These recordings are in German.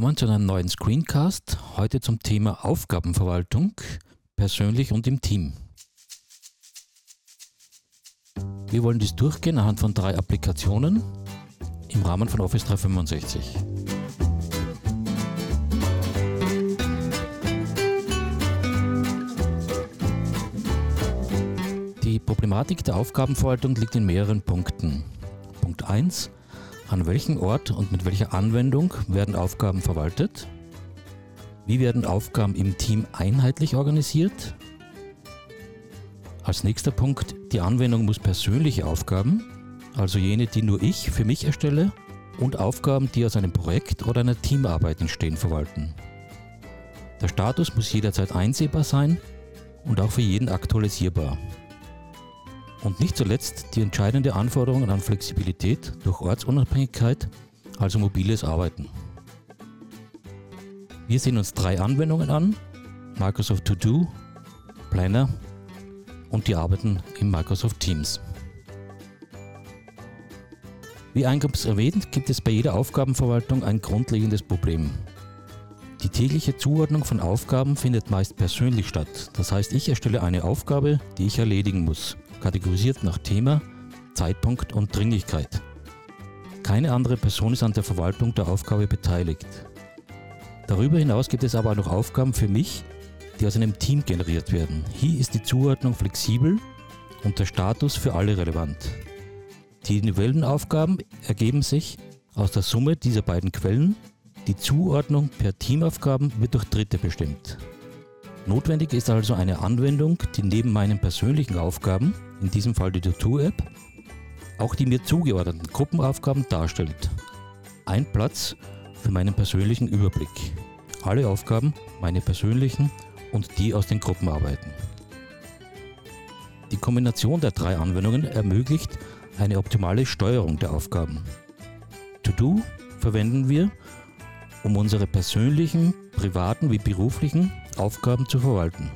Willkommen zu einem neuen Screencast. Heute zum Thema Aufgabenverwaltung, persönlich und im Team. Wir wollen dies durchgehen anhand von drei Applikationen im Rahmen von Office 365. Die Problematik der Aufgabenverwaltung liegt in mehreren Punkten. Punkt 1. An welchem Ort und mit welcher Anwendung werden Aufgaben verwaltet? Wie werden Aufgaben im Team einheitlich organisiert? Als nächster Punkt, die Anwendung muss persönliche Aufgaben, also jene, die nur ich für mich erstelle, und Aufgaben, die aus einem Projekt oder einer Teamarbeit entstehen, verwalten. Der Status muss jederzeit einsehbar sein und auch für jeden aktualisierbar. Und nicht zuletzt die entscheidende Anforderung an Flexibilität durch Ortsunabhängigkeit, also mobiles Arbeiten. Wir sehen uns drei Anwendungen an, Microsoft To Do, Planner und die arbeiten in Microsoft Teams. Wie eingangs erwähnt, gibt es bei jeder Aufgabenverwaltung ein grundlegendes Problem. Die tägliche Zuordnung von Aufgaben findet meist persönlich statt. Das heißt, ich erstelle eine Aufgabe, die ich erledigen muss kategorisiert nach Thema, Zeitpunkt und Dringlichkeit. Keine andere Person ist an der Verwaltung der Aufgabe beteiligt. Darüber hinaus gibt es aber auch noch Aufgaben für mich, die aus einem Team generiert werden. Hier ist die Zuordnung flexibel und der Status für alle relevant. Die individuellen Aufgaben ergeben sich aus der Summe dieser beiden Quellen. Die Zuordnung per Teamaufgaben wird durch Dritte bestimmt. Notwendig ist also eine Anwendung, die neben meinen persönlichen Aufgaben in diesem Fall die To-Do-App, auch die mir zugeordneten Gruppenaufgaben darstellt. Ein Platz für meinen persönlichen Überblick. Alle Aufgaben, meine persönlichen und die aus den Gruppenarbeiten. Die Kombination der drei Anwendungen ermöglicht eine optimale Steuerung der Aufgaben. To-Do verwenden wir, um unsere persönlichen, privaten wie beruflichen Aufgaben zu verwalten.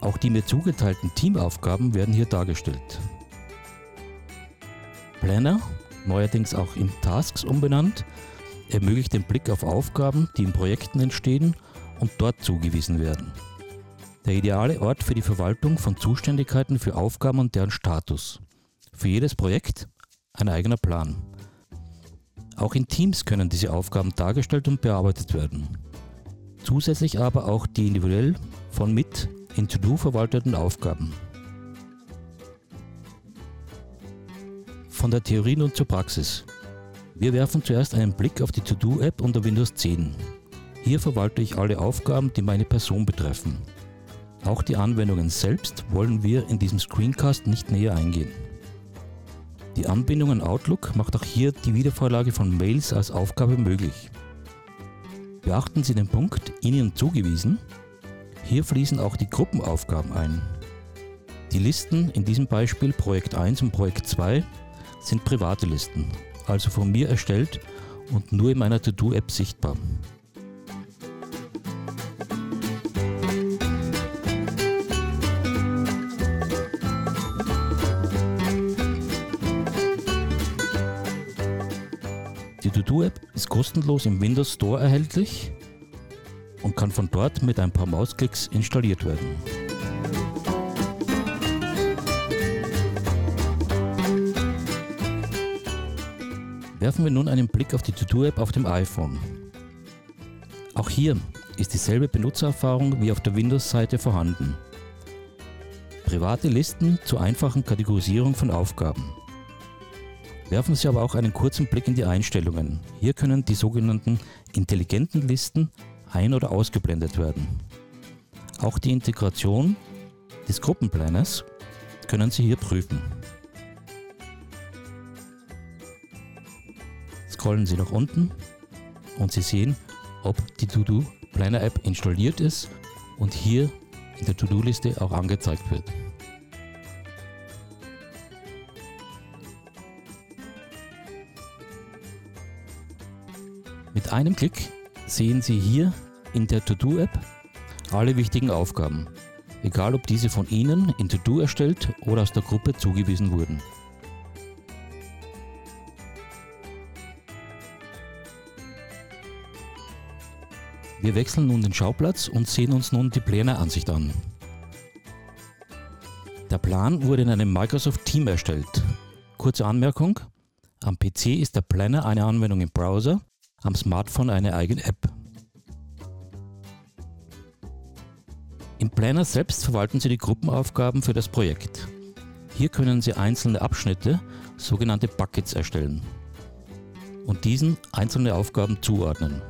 Auch die mir zugeteilten Teamaufgaben werden hier dargestellt. Planner, neuerdings auch in Tasks umbenannt, ermöglicht den Blick auf Aufgaben, die in Projekten entstehen und dort zugewiesen werden. Der ideale Ort für die Verwaltung von Zuständigkeiten für Aufgaben und deren Status. Für jedes Projekt ein eigener Plan. Auch in Teams können diese Aufgaben dargestellt und bearbeitet werden. Zusätzlich aber auch die individuell von mit in To-Do verwalteten Aufgaben. Von der Theorie nun zur Praxis. Wir werfen zuerst einen Blick auf die To-Do-App unter Windows 10. Hier verwalte ich alle Aufgaben, die meine Person betreffen. Auch die Anwendungen selbst wollen wir in diesem Screencast nicht näher eingehen. Die Anbindung an Outlook macht auch hier die Wiedervorlage von Mails als Aufgabe möglich. Beachten Sie den Punkt Ihnen zugewiesen hier fließen auch die Gruppenaufgaben ein. Die Listen, in diesem Beispiel Projekt 1 und Projekt 2, sind private Listen, also von mir erstellt und nur in meiner To-Do-App sichtbar. To-Do-App ist kostenlos im Windows Store erhältlich und kann von dort mit ein paar Mausklicks installiert werden. Werfen wir nun einen Blick auf die To-Do-App auf dem iPhone. Auch hier ist dieselbe Benutzererfahrung wie auf der Windows-Seite vorhanden. Private Listen zur einfachen Kategorisierung von Aufgaben. Werfen Sie aber auch einen kurzen Blick in die Einstellungen. Hier können die sogenannten intelligenten Listen ein- oder ausgeblendet werden. Auch die Integration des Gruppenplanners können Sie hier prüfen. Scrollen Sie nach unten und Sie sehen, ob die To-Do Planner App installiert ist und hier in der To-Do-Liste auch angezeigt wird. Mit einem Klick sehen Sie hier in der To-Do-App alle wichtigen Aufgaben, egal ob diese von Ihnen in To-Do erstellt oder aus der Gruppe zugewiesen wurden. Wir wechseln nun den Schauplatz und sehen uns nun die Planer-Ansicht an. Der Plan wurde in einem Microsoft Team erstellt. Kurze Anmerkung, am PC ist der Planner eine Anwendung im Browser, am Smartphone eine eigene App. Im Planner selbst verwalten Sie die Gruppenaufgaben für das Projekt. Hier können Sie einzelne Abschnitte, sogenannte Buckets, erstellen und diesen einzelne Aufgaben zuordnen.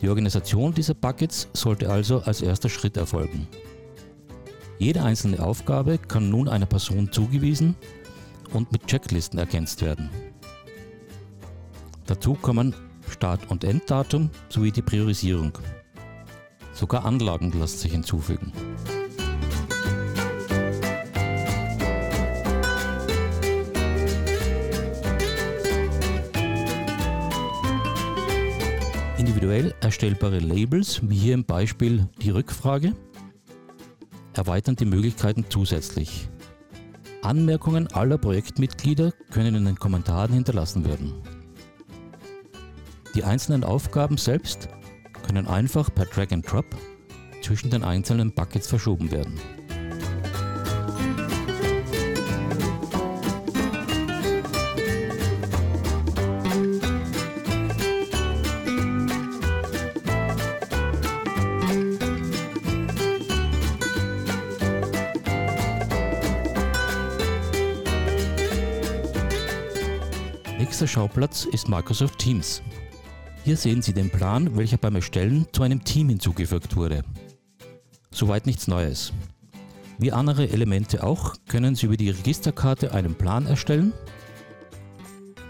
Die Organisation dieser Buckets sollte also als erster Schritt erfolgen. Jede einzelne Aufgabe kann nun einer Person zugewiesen und mit Checklisten ergänzt werden. Dazu kommen Start- und Enddatum sowie die Priorisierung. Sogar Anlagen lassen sich hinzufügen. individuell erstellbare Labels, wie hier im Beispiel die Rückfrage, erweitern die Möglichkeiten zusätzlich. Anmerkungen aller Projektmitglieder können in den Kommentaren hinterlassen werden. Die einzelnen Aufgaben selbst können einfach per Drag and Drop zwischen den einzelnen Buckets verschoben werden. Nächster Schauplatz ist Microsoft Teams. Hier sehen Sie den Plan, welcher beim Erstellen zu einem Team hinzugefügt wurde. Soweit nichts Neues. Wie andere Elemente auch, können Sie über die Registerkarte einen Plan erstellen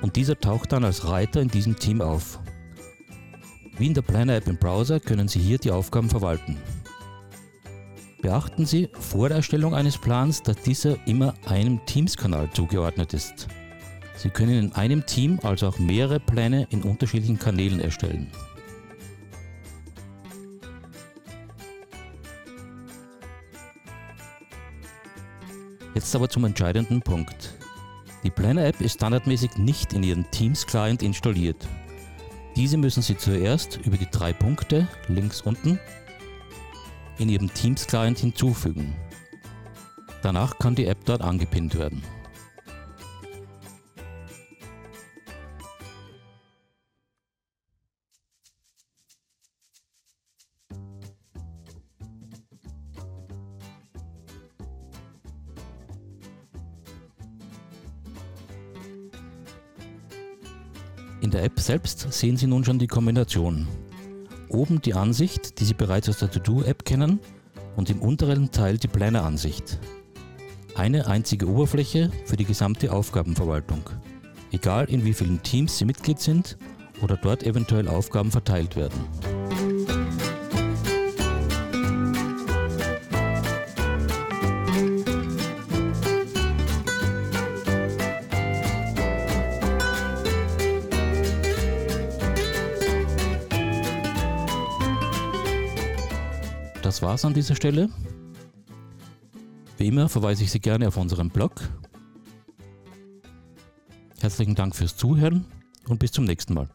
und dieser taucht dann als Reiter in diesem Team auf. Wie in der Planner-App im Browser können Sie hier die Aufgaben verwalten. Beachten Sie vor der Erstellung eines Plans, dass dieser immer einem Teams-Kanal zugeordnet ist. Sie können in einem Team also auch mehrere Pläne in unterschiedlichen Kanälen erstellen. Jetzt aber zum entscheidenden Punkt. Die Planner-App ist standardmäßig nicht in Ihrem Teams-Client installiert. Diese müssen Sie zuerst über die drei Punkte links unten in Ihrem Teams-Client hinzufügen. Danach kann die App dort angepinnt werden. In der App selbst sehen Sie nun schon die Kombination. Oben die Ansicht, die Sie bereits aus der To-Do-App kennen, und im unteren Teil die Planner-Ansicht. Eine einzige Oberfläche für die gesamte Aufgabenverwaltung, egal in wie vielen Teams Sie Mitglied sind oder dort eventuell Aufgaben verteilt werden. Das war's an dieser Stelle. Wie immer verweise ich Sie gerne auf unseren Blog. Herzlichen Dank fürs Zuhören und bis zum nächsten Mal.